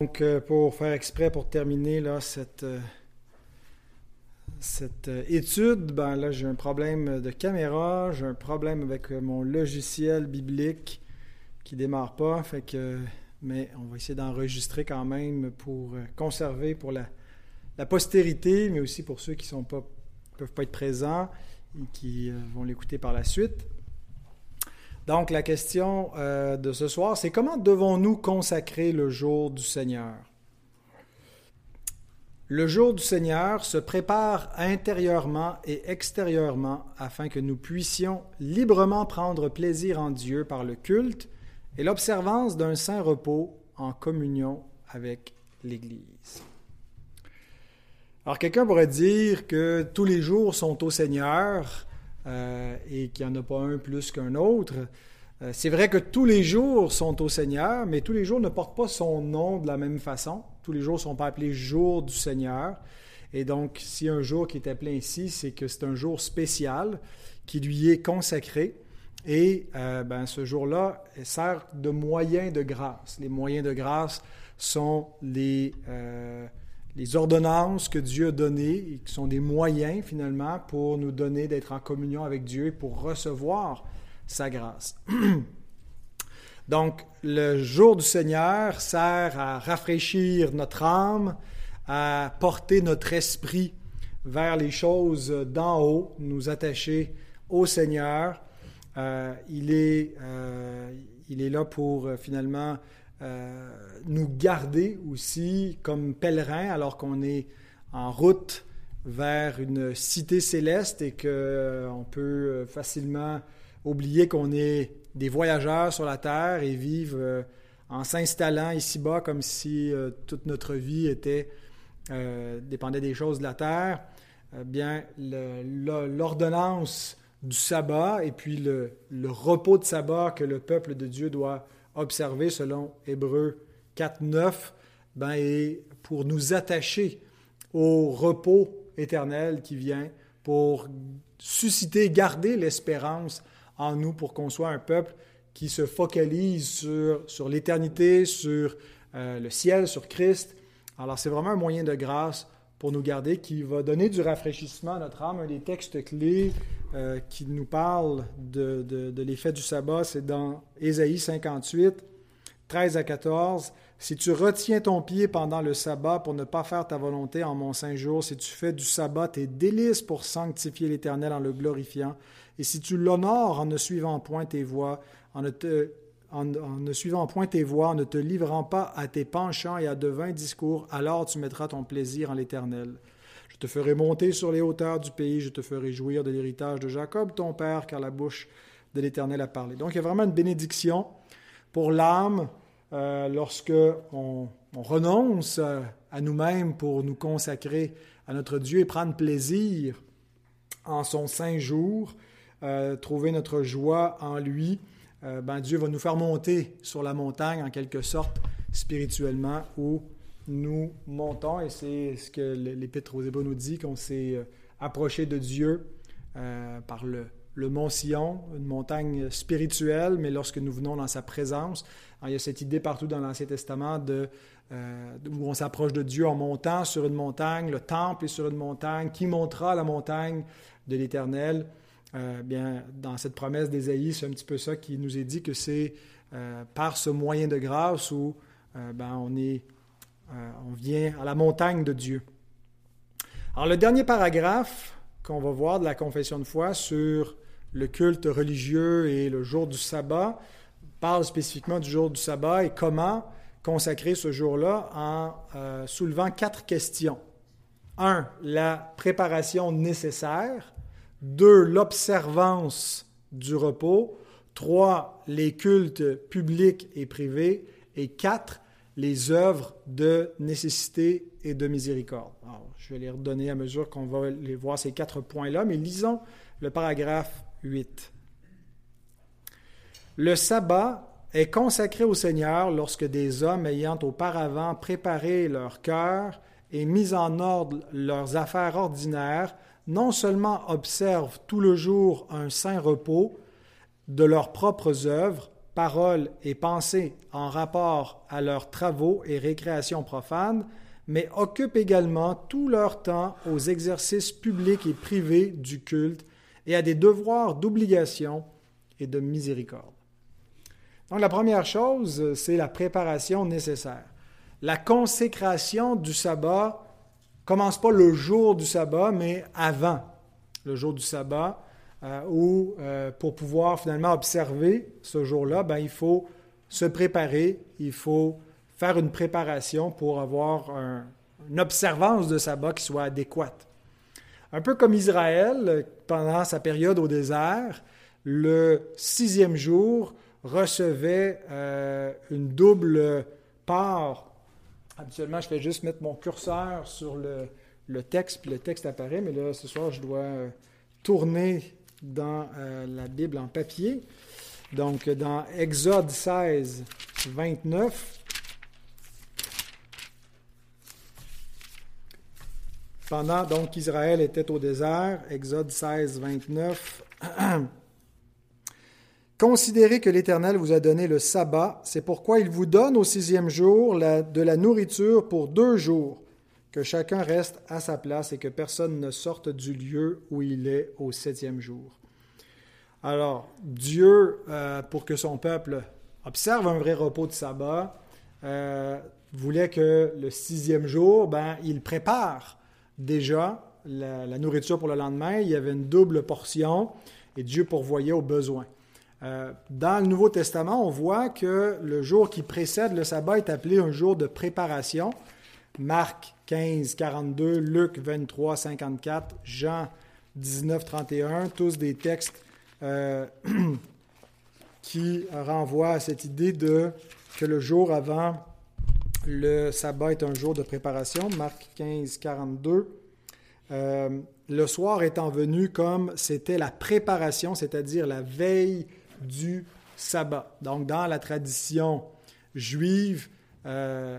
Donc, euh, pour faire exprès, pour terminer cette, euh, cette euh, étude, ben là, j'ai un problème de caméra, j'ai un problème avec mon logiciel biblique qui démarre pas. Fait que, mais on va essayer d'enregistrer quand même pour conserver pour la, postérité, mais aussi pour ceux qui ne peuvent pas être présents et qui vont l'écouter par la suite. Donc, la question euh, de ce soir, c'est comment devons-nous consacrer le jour du Seigneur? Le jour du Seigneur se prépare intérieurement et extérieurement afin que nous puissions librement prendre plaisir en Dieu par le culte et l'observance d'un saint repos en communion avec l'Église. Alors quelqu'un pourrait dire que tous les jours sont au Seigneur, euh, et qu'il n'y en a pas un plus qu'un autre. Euh, c'est vrai que tous les jours sont au Seigneur, mais tous les jours ne portent pas son nom de la même façon. Tous les jours ne sont pas appelés jour du Seigneur. Et donc, si un jour qui est appelé ainsi, c'est que c'est un jour spécial qui lui est consacré. Et euh, ben, ce jour-là sert de moyen de grâce. Les moyens de grâce sont les, les ordonnances que Dieu a données, qui sont des moyens finalement pour nous donner d'être en communion avec Dieu et pour recevoir sa grâce. Donc, le jour du Seigneur sert à rafraîchir notre âme, à porter notre esprit vers les choses d'en haut, nous attacher au Seigneur. Euh, il, est, euh, il est là pour euh, finalement nous garder aussi comme pèlerins alors qu'on est en route vers une cité céleste et qu'on euh, peut facilement oublier qu'on est des voyageurs sur la terre et vivre en s'installant ici-bas comme si toute notre vie était dépendait des choses de la terre. bien, l'ordonnance du sabbat et puis le, le, repos de sabbat que le peuple de Dieu doit observer selon Hébreu 4, 9, ben, et pour nous attacher au repos éternel qui vient, pour susciter, garder l'espérance en nous pour qu'on soit un peuple qui se focalise sur, sur l'éternité, sur euh, le ciel, sur Christ. Alors c'est vraiment un moyen de grâce pour nous garder qui va donner du rafraîchissement à notre âme. Un des textes clés euh, qui nous parle de, l'effet du sabbat, c'est dans Ésaïe 58, 13 à 14. Si tu retiens ton pied pendant le sabbat pour ne pas faire ta volonté en mon saint jour, si tu fais du sabbat tes délices pour sanctifier l'Éternel en le glorifiant, et si tu l'honores en ne suivant point tes voies, en ne, en ne suivant point tes voies, en ne te livrant pas à tes penchants et à de vains discours, alors tu mettras ton plaisir en l'Éternel. Je te ferai monter sur les hauteurs du pays, je te ferai jouir de l'héritage de Jacob, ton père, car la bouche de l'Éternel a parlé. Donc il y a vraiment une bénédiction pour l'âme euh, lorsque on, renonce à nous-mêmes pour nous consacrer à notre Dieu et prendre plaisir en son saint jour, euh, trouver notre joie en lui. Euh, ben Dieu va nous faire monter sur la montagne en quelque sorte spirituellement ou nous montons, et c'est ce que l'Épître aux Hébreux nous dit, qu'on s'est euh, approché de Dieu euh, par le, mont Sion, une montagne spirituelle, mais lorsque nous venons dans sa présence, il y a cette idée partout dans l'Ancien Testament de, euh, où on s'approche de Dieu en montant sur une montagne, le temple est sur une montagne, qui montera la montagne de l'Éternel? bien, dans cette promesse d'Ésaïe, c'est un petit peu ça qui nous est dit que c'est par ce moyen de grâce où ben, on est euh, on vient à la montagne de Dieu. Alors le dernier paragraphe qu'on va voir de la confession de foi sur le culte religieux et le jour du sabbat parle spécifiquement du jour du sabbat et comment consacrer ce jour-là en euh, soulevant quatre questions. Un, la préparation nécessaire. Deux, l'observance du repos. Trois, les cultes publics et privés. Et quatre, les œuvres de nécessité et de miséricorde. je vais les redonner à mesure qu'on va les voir ces quatre points-là, mais lisons le paragraphe 8. Le sabbat est consacré au Seigneur lorsque des hommes ayant auparavant préparé leur cœur et mis en ordre leurs affaires ordinaires, non seulement observent tout le jour un saint repos de leurs propres œuvres, paroles et pensées en rapport à leurs travaux et récréations profanes, mais occupent également tout leur temps aux exercices publics et privés du culte et à des devoirs d'obligation et de miséricorde. Donc la première chose, c'est la préparation nécessaire. La consécration du sabbat commence pas le jour du sabbat, mais avant le jour du sabbat, euh, où euh, pour pouvoir finalement observer ce jour-là, ben, il faut se préparer, il faut faire une préparation pour avoir une observance de sabbat qui soit adéquate. Un peu comme Israël, pendant sa période au désert, le sixième jour recevait euh, une double part Habituellement, je fais juste mettre mon curseur sur le, texte, puis le texte apparaît, mais là, ce soir, je dois euh, tourner dans euh, la Bible en papier. Donc, dans Exode 16, 29, pendant donc qu'Israël était au désert, Exode 16, 29, Considérez que l'Éternel vous a donné le sabbat, c'est pourquoi il vous donne au sixième jour de la nourriture pour deux jours, que chacun reste à sa place et que personne ne sorte du lieu où il est au septième jour. Alors, Dieu, euh, pour que son peuple observe un vrai repos de sabbat, euh, voulait que le sixième jour, ben, il prépare déjà la, nourriture pour le lendemain. Il y avait une double portion et Dieu pourvoyait aux besoins. Euh, dans le Nouveau Testament, on voit que le jour qui précède le sabbat est appelé un jour de préparation. Marc 15, 42, Luc 23, 54, Jean 19, 31, tous des textes euh, qui renvoient à cette idée de que le jour avant le sabbat est un jour de préparation. Marc 15, 42. Euh, le soir étant venu comme c'était la préparation, c'est-à-dire la veille du sabbat. Donc, dans la tradition juive euh,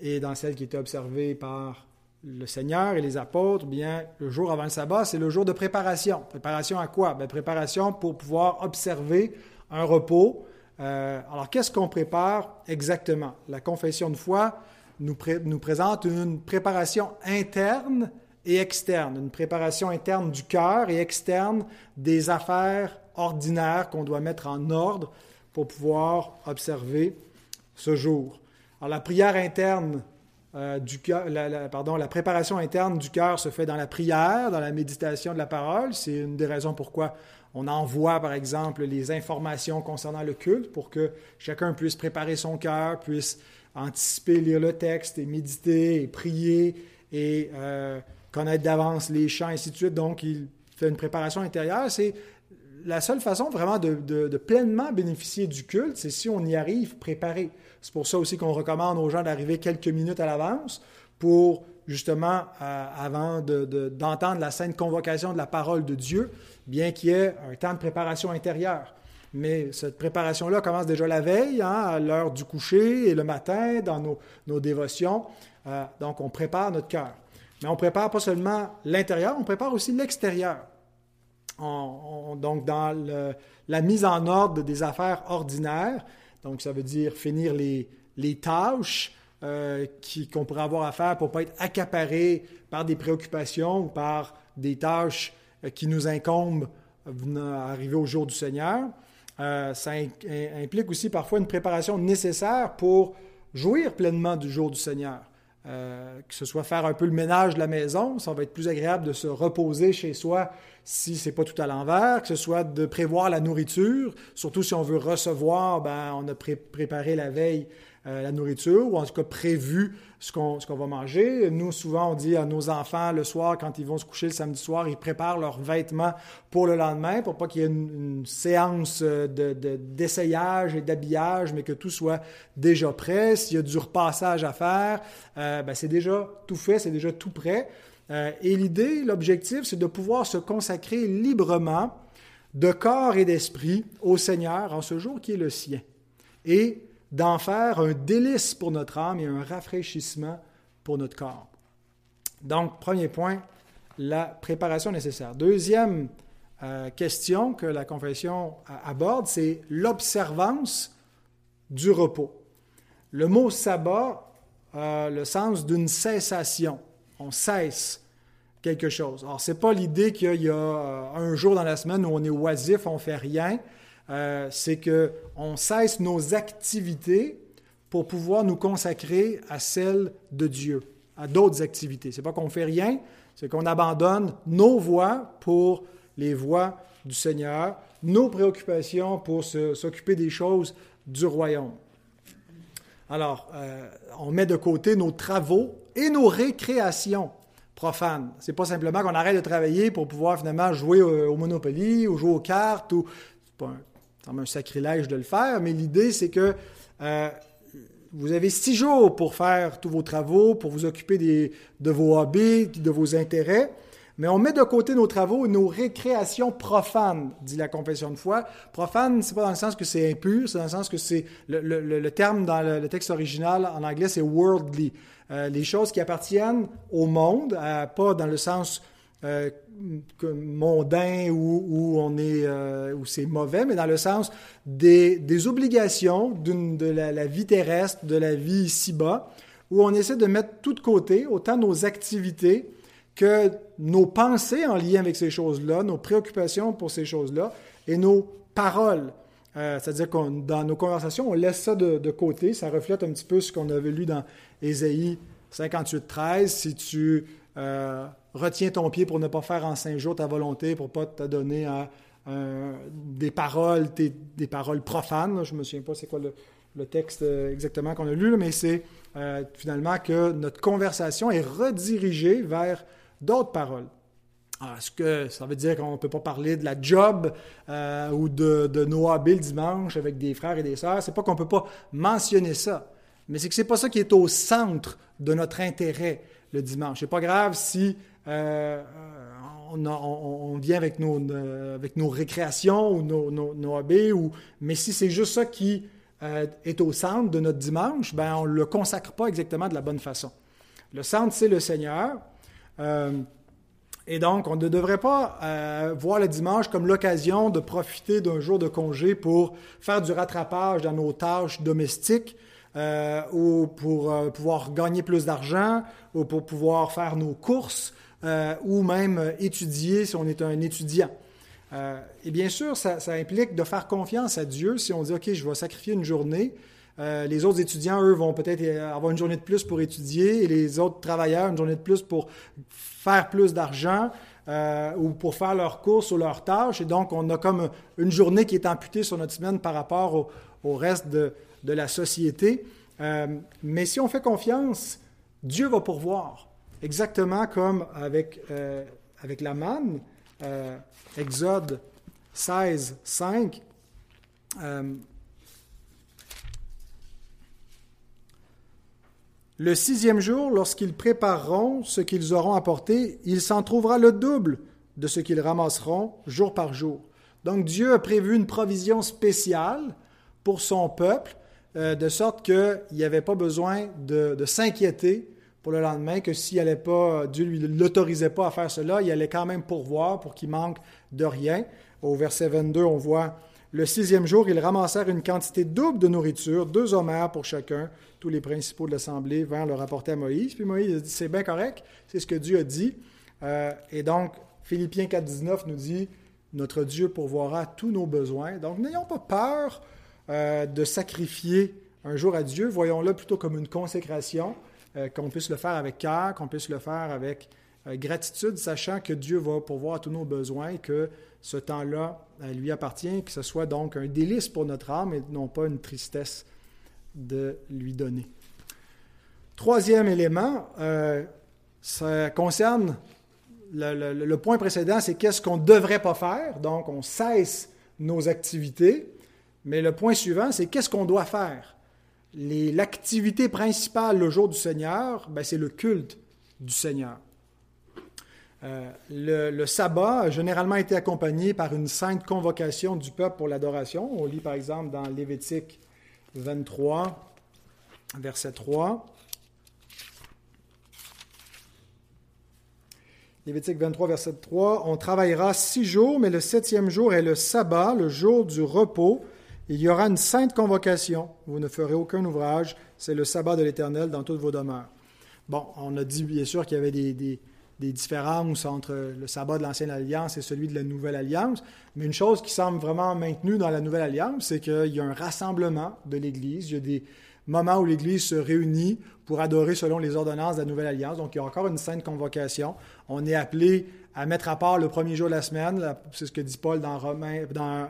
et dans celle qui était observée par le Seigneur et les apôtres, bien, le jour avant le sabbat, c'est le jour de préparation. Préparation à quoi? Bien, préparation pour pouvoir observer un repos. Euh, alors, qu'est-ce qu'on prépare exactement? La confession de foi nous, présente une préparation interne et externe, une préparation interne du cœur et externe des affaires ordinaire qu'on doit mettre en ordre pour pouvoir observer ce jour. Alors la prière interne euh, du cœur, la, pardon, la préparation interne du cœur se fait dans la prière, dans la méditation de la parole. C'est une des raisons pourquoi on envoie, par exemple, les informations concernant le culte pour que chacun puisse préparer son cœur, puisse anticiper, lire le texte et méditer et prier et euh, connaître d'avance les chants, ainsi de suite. Donc, il fait une préparation intérieure. C'est la seule façon vraiment de, pleinement bénéficier du culte, c'est si on y arrive préparé. C'est pour ça aussi qu'on recommande aux gens d'arriver quelques minutes à l'avance pour justement, euh, avant d'entendre la sainte convocation de la parole de Dieu, bien qu'il y ait un temps de préparation intérieure. Mais cette préparation-là commence déjà la veille, hein, à l'heure du coucher et le matin, dans nos, dévotions. Euh, donc, on prépare notre cœur. Mais on prépare pas seulement l'intérieur, on prépare aussi l'extérieur donc dans la mise en ordre des affaires ordinaires. Donc, ça veut dire finir les, tâches euh, qu'on pourrait avoir à faire pour ne pas être accaparé par des préoccupations ou par des tâches euh, qui nous incombent arriver au jour du Seigneur. Euh, ça implique aussi parfois une préparation nécessaire pour jouir pleinement du jour du Seigneur. Que ce soit faire un peu le ménage de la maison, ça va être plus agréable de se reposer chez soi si c'est pas tout à l'envers, que ce soit de prévoir la nourriture, surtout si on veut recevoir, ben, on a préparé la veille euh, la nourriture, ou en tout cas prévu ce qu'on va manger. Nous, souvent, on dit à nos enfants le soir, quand ils vont se coucher le samedi soir, ils préparent leurs vêtements pour le lendemain, pour pas qu'il y ait une, séance d'essayage de, et d'habillage, mais que tout soit déjà prêt. S'il y a du repassage à faire, euh, ben, c'est déjà tout fait, c'est déjà tout prêt. Euh, et l'idée, l'objectif, c'est de pouvoir se consacrer librement de corps et d'esprit au Seigneur en ce jour qui est le sien, et d'en faire un délice pour notre âme et un rafraîchissement pour notre corps. Donc, premier point, la préparation nécessaire. Deuxième euh, question que la confession aborde, c'est l'observance du repos. Le mot sabbat a le sens d'une cessation. On cesse quelque chose. Alors, ce n'est pas l'idée qu'il y a euh, un jour dans la semaine où on est oisif, on ne fait rien. Euh, c'est qu'on cesse nos activités pour pouvoir nous consacrer à celles de Dieu, à d'autres activités. Ce n'est pas qu'on fait rien, c'est qu'on abandonne nos voies pour les voies du Seigneur, nos préoccupations pour s'occuper des choses du royaume. Alors, euh, on met de côté nos travaux et nos récréations profanes. C'est pas simplement qu'on arrête de travailler pour pouvoir finalement jouer au, Monopoly ou jouer aux cartes. Ou, c'est un sacrilège de le faire, mais l'idée c'est que euh, vous avez six jours pour faire tous vos travaux, pour vous occuper de vos hobbies, de vos intérêts. Mais on met de côté nos travaux et nos récréations profanes, dit la confession de foi. Profane, c'est pas dans le sens que c'est impur, c'est dans le sens que c'est le, terme dans le, texte original en anglais, c'est worldly. Euh, les choses qui appartiennent au monde, euh, pas dans le sens euh, mondain où, on est où c'est mauvais, mais dans le sens des, obligations de la, vie terrestre, de la vie ici-bas, où on essaie de mettre tout de côté, autant nos activités que nos pensées en lien avec ces choses-là, nos préoccupations pour ces choses-là et nos paroles. Euh, c'est-à-dire que dans nos conversations, on laisse ça de, côté. Ça reflète un petit peu ce qu'on avait lu dans Ésaïe 58, 13. Si tu euh, retiens ton pied pour ne pas faire en cinq jours ta volonté, pour ne pas te donner à des paroles, des paroles profanes. Je ne me souviens pas c'est quoi le, texte euh, exactement qu'on a lu, mais c'est finalement que notre conversation est redirigée vers d'autres paroles. Est-ce que ça veut dire qu'on ne peut pas parler de la job euh, ou de, de Noah Bill dimanche avec des frères et des sœurs? C'est pas qu'on ne peut pas mentionner ça, mais c'est que c'est pas ça qui est au centre de notre intérêt le dimanche. C'est pas grave si euh, on, vient avec nos, euh, avec nos récréations ou nos, nos, hobbies, ou, mais si c'est juste ça qui est au centre de notre dimanche, ben on ne le consacre pas exactement de la bonne façon. Le centre, c'est le Seigneur. Euh, et donc, on ne devrait pas euh, voir le dimanche comme l'occasion de profiter d'un jour de congé pour faire du rattrapage dans nos tâches domestiques euh, ou pour pouvoir gagner plus d'argent ou pour pouvoir faire nos courses ou même étudier si on est un étudiant. et bien sûr, ça, implique de faire confiance à Dieu si on dit, OK, je vais sacrifier une journée euh, les autres étudiants, eux, vont peut-être avoir une journée de plus pour étudier et les autres travailleurs, une journée de plus pour faire plus d'argent euh, ou pour faire leurs courses ou leurs tâches. Et donc, on a comme une journée qui est amputée sur notre semaine par rapport au, reste de, la société. Euh, mais si on fait confiance, Dieu va pourvoir. Exactement comme avec, avec la manne, Exode 16, 5. Le sixième jour, lorsqu'ils prépareront ce qu'ils auront apporté, il s'en trouvera le double de ce qu'ils ramasseront jour par jour. Donc Dieu a prévu une provision spéciale pour son peuple, euh, de sorte qu'il n'y avait pas besoin de, s'inquiéter pour le lendemain, que si pas, Dieu ne l'autorisait pas à faire cela, il allait quand même pourvoir pour qu'il manque de rien. Au verset 22, on voit le sixième jour, ils ramassèrent une quantité double de nourriture, deux homères pour chacun. Tous les principaux de l'Assemblée vinrent le rapporter à Moïse. Puis Moïse a dit, c'est bien correct, c'est ce que Dieu a dit. Euh, et donc, Philippiens 4.19 nous dit, notre Dieu pourvoira tous nos besoins. Donc, n'ayons pas peur euh, de sacrifier un jour à Dieu. Voyons-le plutôt comme une consécration, euh, qu'on puisse le faire avec cœur, qu'on puisse le faire avec gratitude, sachant que Dieu va pourvoir tous nos besoins et que ce temps-là lui appartient, que ce soit donc un délice pour notre âme et non pas une tristesse de lui donner. Troisième élément, euh, ça concerne le, point précédent, c'est qu'est-ce qu'on ne devrait pas faire? Donc, on cesse nos activités. Mais le point suivant, c'est qu'est-ce qu'on doit faire? L'activité principale le jour du Seigneur, ben, c'est le culte du Seigneur. Euh, le, sabbat a généralement été accompagné par une sainte convocation du peuple pour l'adoration. On lit par exemple dans Lévitique 23, verset 3. Lévitique 23, verset 3. On travaillera six jours, mais le septième jour est le sabbat, le jour du repos. Il y aura une sainte convocation. Vous ne ferez aucun ouvrage. C'est le sabbat de l'Éternel dans toutes vos demeures. Bon, on a dit bien sûr qu'il y avait des, différences entre le sabbat de l'Ancienne Alliance et celui de la Nouvelle Alliance. Mais une chose qui semble vraiment maintenue dans la Nouvelle Alliance, c'est qu'il y a un rassemblement de l'Église. Il y a des moments où l'Église se réunit pour adorer selon les ordonnances de la Nouvelle Alliance. Donc, il y a encore une sainte convocation. On est appelé à mettre à part le premier jour de la semaine. C'est ce que dit Paul dans, Romain, dans 1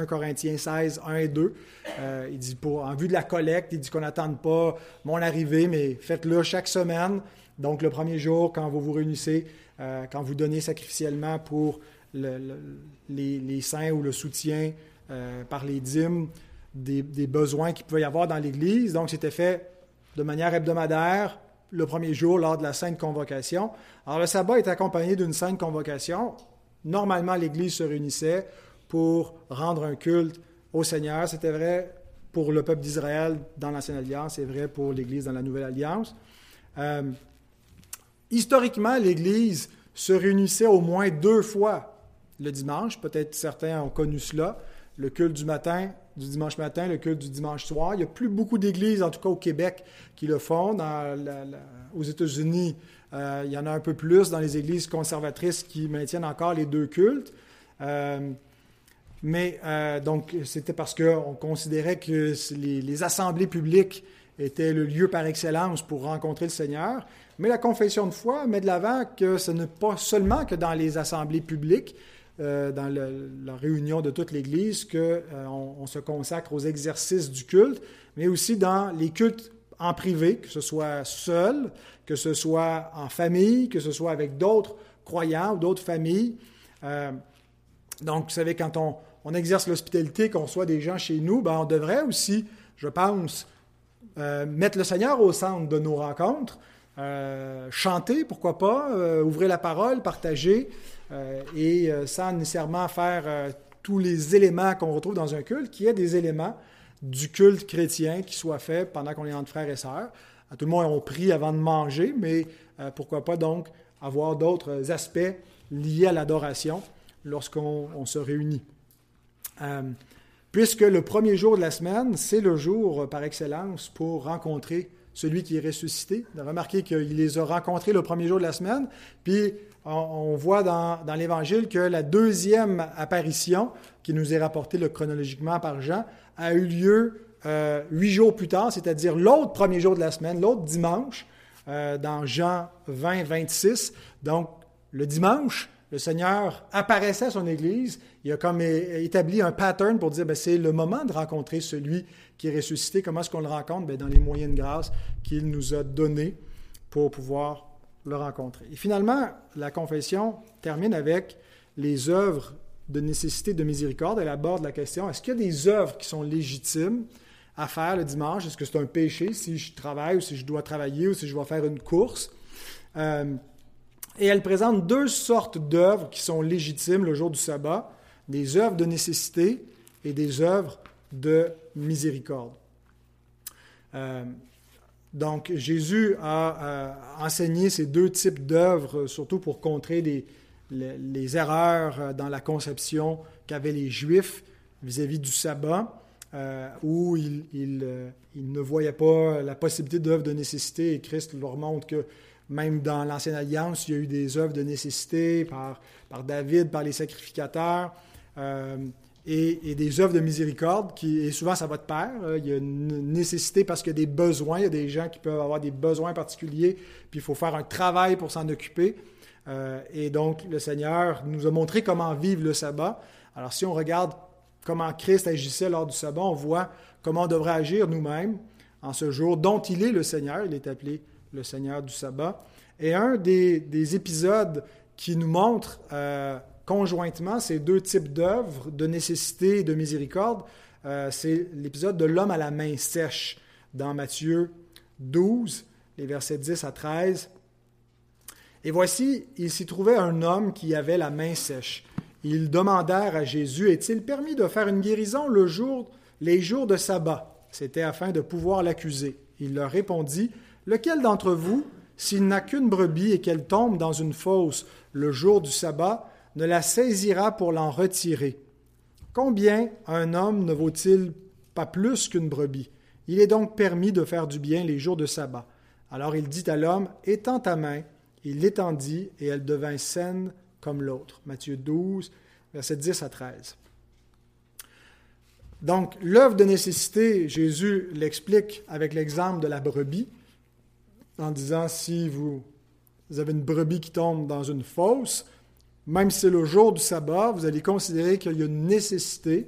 euh, Corinthiens 16, 1 et 2. Euh, il dit, pour, en vue de la collecte, il dit qu'on n'attende pas mon arrivée, mais faites-le chaque semaine. Donc, le premier jour, quand vous vous réunissez, euh, quand vous donnez sacrificiellement pour les, saints ou le soutien par les dîmes des, des besoins qu'il pouvait y avoir dans l'Église. Donc, c'était fait de manière hebdomadaire, le premier jour lors de la sainte convocation. Alors le sabbat est accompagné d'une sainte convocation. Normalement, l'Église se réunissait pour rendre un culte au Seigneur. C'était vrai pour le peuple d'Israël dans l'Ancienne Alliance, c'est vrai pour l'Église dans la Nouvelle Alliance. Euh, historiquement, l'Église se réunissait au moins deux fois le dimanche. Peut-être certains ont connu cela. Le culte du matin du dimanche matin, le culte du dimanche soir. Il n'y a plus beaucoup d'églises, en tout cas au Québec, qui le font. aux États-Unis, euh, il y en a un peu plus dans les églises conservatrices qui maintiennent encore les deux cultes. Euh, mais euh, donc, c'était parce qu'on considérait que les, assemblées publiques étaient le lieu par excellence pour rencontrer le Seigneur. Mais la confession de foi met de l'avant que ce n'est pas seulement que dans les assemblées publiques, euh, dans la réunion de toute l'Église qu'on euh, on se consacre aux exercices du culte, mais aussi dans les cultes en privé, que ce soit seul, que ce soit en famille, que ce soit avec d'autres croyants ou d'autres familles. Euh, donc, vous savez, quand on, on exerce l'hospitalité, qu'on soit des gens chez nous, ben, on devrait aussi, je pense, mettre le Seigneur au centre de nos rencontres, chanter, pourquoi pas, ouvrir la parole, partager. Euh, et euh, sans nécessairement faire euh, tous les éléments qu'on retrouve dans un culte, qu'il y ait des éléments du culte chrétien qui soient faits pendant qu'on est entre frères et sœurs. tout le monde on prie avant de manger, mais pourquoi pas donc avoir d'autres aspects liés à l'adoration lorsqu'on se réunit. puisque le premier jour de la semaine, c'est le jour par excellence pour rencontrer celui qui est ressuscité. Remarquez qu'il les a rencontrés le premier jour de la semaine, puis on, voit dans, l'Évangile que la deuxième apparition, qui nous est rapportée chronologiquement par Jean, a eu lieu euh, huit jours plus tard, c'est-à-dire l'autre premier jour de la semaine, l'autre dimanche, euh, dans Jean 20, 26. Donc, le dimanche, le Seigneur apparaissait à son Église. Il a comme établi un pattern pour dire, ben, c'est le moment de rencontrer celui qui est ressuscité. Comment est-ce qu'on le rencontre? Ben, dans les moyens de grâce qu'il nous a donnés pour pouvoir le rencontrer. Et finalement, la confession termine avec les œuvres de nécessité de miséricorde. Elle aborde la question, est-ce qu'il y a des œuvres qui sont légitimes à faire le dimanche? Est-ce que c'est un péché si je travaille ou si je dois travailler ou si je dois faire une course? Euh, et elle présente deux sortes d'œuvres qui sont légitimes le jour du sabbat, des œuvres de nécessité et des œuvres de miséricorde. Euh, donc, Jésus a euh, enseigné ces deux types d'œuvres, surtout pour contrer les, erreurs euh, dans la conception qu'avaient les Juifs vis-à-vis du sabbat, euh, où ils, ne voyaient pas la possibilité d'œuvres de nécessité. Et Christ leur montre que même dans l'Ancienne Alliance, il y a eu des œuvres de nécessité par David, par les sacrificateurs et, des œuvres de miséricorde, et souvent ça va de pair. Il y a une nécessité parce qu'il y a des besoins, il y a des gens qui peuvent avoir des besoins particuliers, puis il faut faire un travail pour s'en occuper. Euh, et donc, le Seigneur nous a montré comment vivre le sabbat. Alors, si on regarde comment Christ agissait lors du sabbat, on voit comment on devrait agir nous-mêmes en ce jour dont il est le Seigneur. Il est appelé le Seigneur du sabbat. Et un des, épisodes qui nous montre euh, conjointement ces deux types d'œuvres de nécessité et de miséricorde. Euh, c'est l'épisode de l'homme à la main sèche dans Matthieu 12, les versets 10 à 13. Et voici, il s'y trouvait un homme qui avait la main sèche. Ils demandèrent à Jésus, est-il permis de faire une guérison le jour, les jours de sabbat? C'était afin de pouvoir l'accuser. Il leur répondit, Lequel d'entre vous, s'il n'a qu'une brebis et qu'elle tombe dans une fosse le jour du sabbat, ne la saisira pour l'en retirer. Combien un homme ne vaut-il pas plus qu'une brebis? Il est donc permis de faire du bien les jours de sabbat. Alors il dit à l'homme, étends ta main. Il l'étendit et elle devint saine comme l'autre. Matthieu 12, versets 10 à 13. Donc, l'œuvre de nécessité, Jésus l'explique avec l'exemple de la brebis, en disant si vous, avez une brebis qui tombe dans une fosse, même si c'est le jour du sabbat, vous allez considérer qu'il y a une nécessité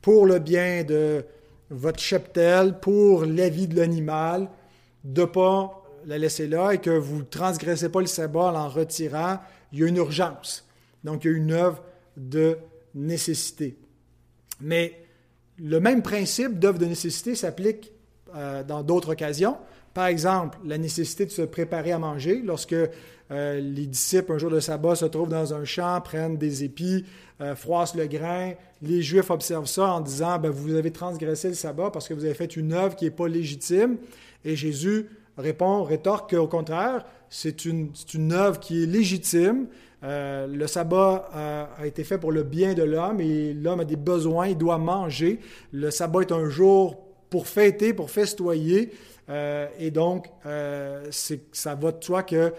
pour le bien de votre cheptel, pour la vie de l'animal, de ne pas la laisser là et que vous ne transgressez pas le sabbat en retirant. Il y a une urgence. Donc, il y a une œuvre de nécessité. Mais le même principe d'œuvre de nécessité s'applique euh, dans d'autres occasions. Par exemple, la nécessité de se préparer à manger. Lorsque euh, les disciples, un jour de sabbat, se trouvent dans un champ, prennent des épis, euh, froissent le grain, les Juifs observent ça en disant ben, Vous avez transgressé le sabbat parce que vous avez fait une œuvre qui n'est pas légitime. Et Jésus répond, rétorque qu'au contraire, c'est une, œuvre qui est légitime euh, le sabbat a, été fait pour le bien de l'homme et l'homme a des besoins, il doit manger. Le sabbat est un jour pour fêter, pour festoyer. Euh, et donc, euh, ça va de soi que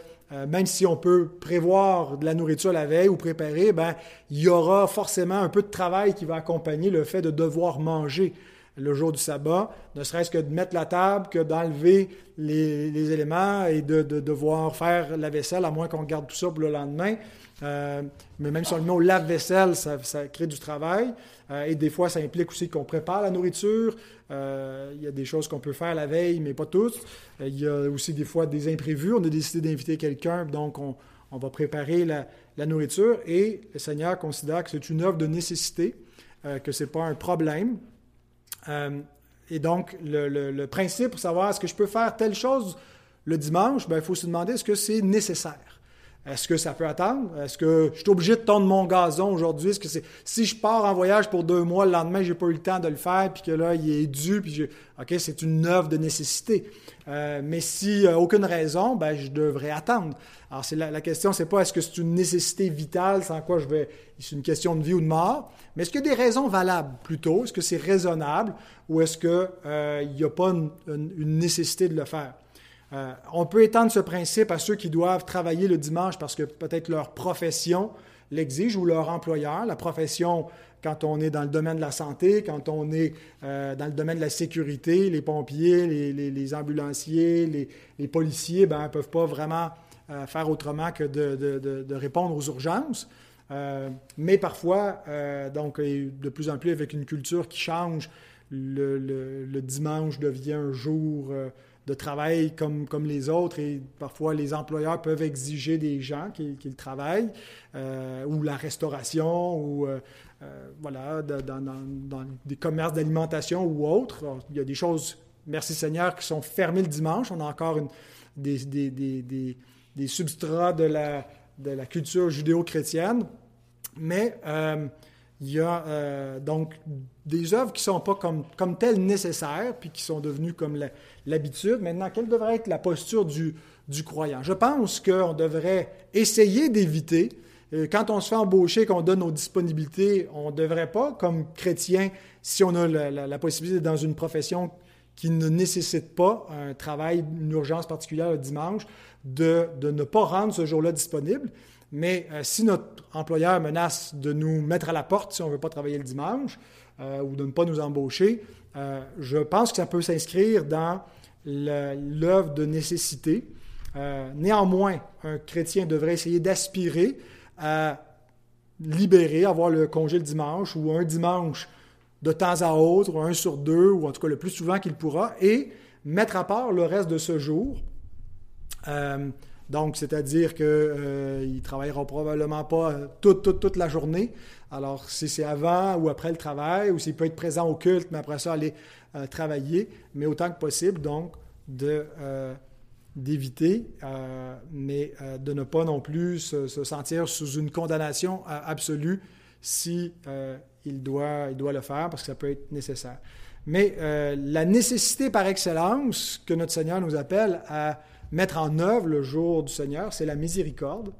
même si on peut prévoir de la nourriture la veille ou préparer, ben, il y aura forcément un peu de travail qui va accompagner le fait de devoir manger le jour du sabbat, ne serait-ce que de mettre la table, que d'enlever les, éléments et de, devoir faire la vaisselle, à moins qu'on garde tout ça pour le lendemain. Euh, mais même si on le met au lave-vaisselle, ça, crée du travail. Euh, et des fois, ça implique aussi qu'on prépare la nourriture. Euh, il y a des choses qu'on peut faire la veille, mais pas toutes. il y a aussi des fois des imprévus. On a décidé d'inviter quelqu'un, donc on, va préparer la, la, nourriture. Et le Seigneur considère que c'est une œuvre de nécessité, que ce n'est pas un problème. Euh, et donc, le, principe pour savoir est-ce que je peux faire telle chose le dimanche, ben, il faut se demander est-ce que c'est nécessaire. Est-ce que ça peut attendre? Est-ce que je suis obligé de tondre mon gazon aujourd'hui? Est-ce que c'est si je pars en voyage pour deux mois, le lendemain, j'ai pas eu le temps de le faire, puis que là, il est dû, puis OK, c'est une œuvre de nécessité. Euh, mais si a aucune raison, ben, je devrais attendre. Alors, c'est la, la question, c'est pas est-ce que c'est une nécessité vitale sans quoi je vais. C'est une question de vie ou de mort, mais est-ce qu'il y a des raisons valables plutôt? Est-ce que c'est raisonnable ou est-ce qu'il euh, n'y a pas une, nécessité de le faire? Euh, on peut étendre ce principe à ceux qui doivent travailler le dimanche parce que peut-être leur profession l'exige ou leur employeur. La profession, quand on est dans le domaine de la santé, quand on est euh, dans le domaine de la sécurité, les pompiers, les, ambulanciers, les, policiers, ben, ne peuvent pas vraiment faire autrement que de répondre aux urgences. Euh, mais parfois, euh, donc, de plus en plus avec une culture qui change, le, dimanche devient un jour euh, de travail comme, comme les autres et parfois les employeurs peuvent exiger des gens qu'ils travaillent ou la restauration ou voilà, dans, dans, des commerces d'alimentation ou autres. il y a des choses, merci Seigneur, qui sont fermées le dimanche. On a encore des, des, des, des substrats de la, de la culture judéo-chrétienne. Mais euh, il y a euh, donc des œuvres qui ne sont pas comme, comme telles nécessaires, puis qui sont devenues comme l'habitude. Maintenant, quelle devrait être la posture du, du croyant? Je pense qu'on devrait essayer d'éviter, euh, quand on se fait embaucher, qu'on donne nos disponibilités, on ne devrait pas, comme chrétien, si on a la, la, possibilité dans une profession qui ne nécessite pas un travail, une urgence particulière le dimanche, de, de ne pas rendre ce jour-là disponible. Mais euh, si notre employeur menace de nous mettre à la porte si on ne veut pas travailler le dimanche euh, ou de ne pas nous embaucher, euh, je pense que ça peut s'inscrire dans l'œuvre de nécessité. néanmoins, un chrétien devrait essayer d'aspirer à libérer, avoir le congé le dimanche ou un dimanche de temps à autre, ou un sur deux, ou en tout cas le plus souvent qu'il pourra, et mettre à part le reste de ce jour. Donc, c'est-à-dire qu'ils euh, ne travailleront probablement pas toute, toute, toute la journée. Alors, si c'est avant ou après le travail, ou s'il peut être présent au culte, mais après ça, aller euh, travailler, mais autant que possible, donc, de, euh, d'éviter, mais de ne pas non plus se, sentir sous une condamnation absolue si il, doit, il doit le faire, parce que ça peut être nécessaire. Mais la nécessité par excellence que notre Seigneur nous appelle à mettre en œuvre le jour du Seigneur, c'est la miséricorde.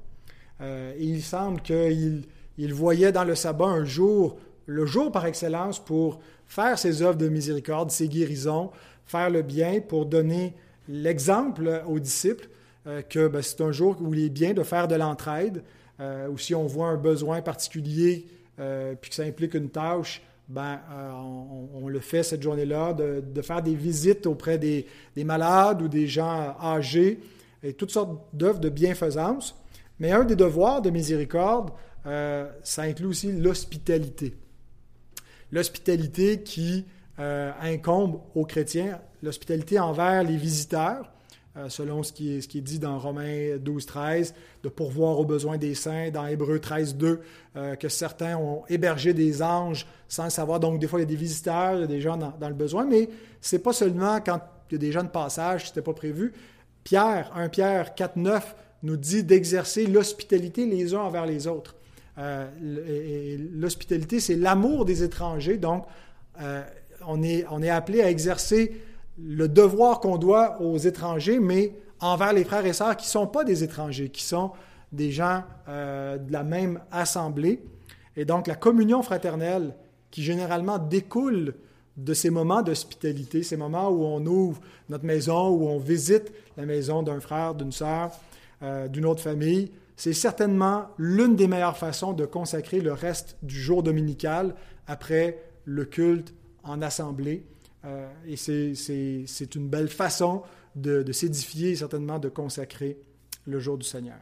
Euh, il semble qu'il il voyait dans le sabbat un jour le jour par excellence pour faire ces œuvres de miséricorde, ces guérisons, faire le bien, pour donner l'exemple aux disciples euh, que ben, c'est un jour où il est bien de faire de l'entraide, euh, ou si on voit un besoin particulier, puis que ça implique une tâche, ben, on, le fait cette journée-là, de, faire des visites auprès des, des, malades ou des gens âgés, et toutes sortes d'œuvres de bienfaisance. Mais un des devoirs de miséricorde, ça inclut aussi l'hospitalité. L'hospitalité qui incombe aux chrétiens, l'hospitalité envers les visiteurs, euh, selon ce qui, est, dit dans Romains 12, 13, de pourvoir aux besoins des saints, dans Hébreux 13, 2, euh, que certains ont hébergé des anges sans le savoir. Donc, des fois, il y a des visiteurs, il y a des gens dans, le besoin, mais ce n'est pas seulement quand il y a des gens de passage, ce n'était pas prévu. Pierre, 1 Pierre 4, 9, nous dit d'exercer l'hospitalité les uns envers les autres. Euh, l'hospitalité, c'est l'amour des étrangers. Donc, on, est, on est appelé à exercer le devoir qu'on doit aux étrangers, mais envers les frères et sœurs qui ne sont pas des étrangers, qui sont des gens euh, de la même assemblée. Et donc la communion fraternelle qui généralement découle de ces moments d'hospitalité, ces moments où on ouvre notre maison, où on visite la maison d'un frère, d'une sœur, euh, d'une autre famille, c'est certainement l'une des meilleures façons de consacrer le reste du jour dominical après le culte en assemblée euh, et c'est une belle façon de, de s'édifier certainement de consacrer le jour du Seigneur.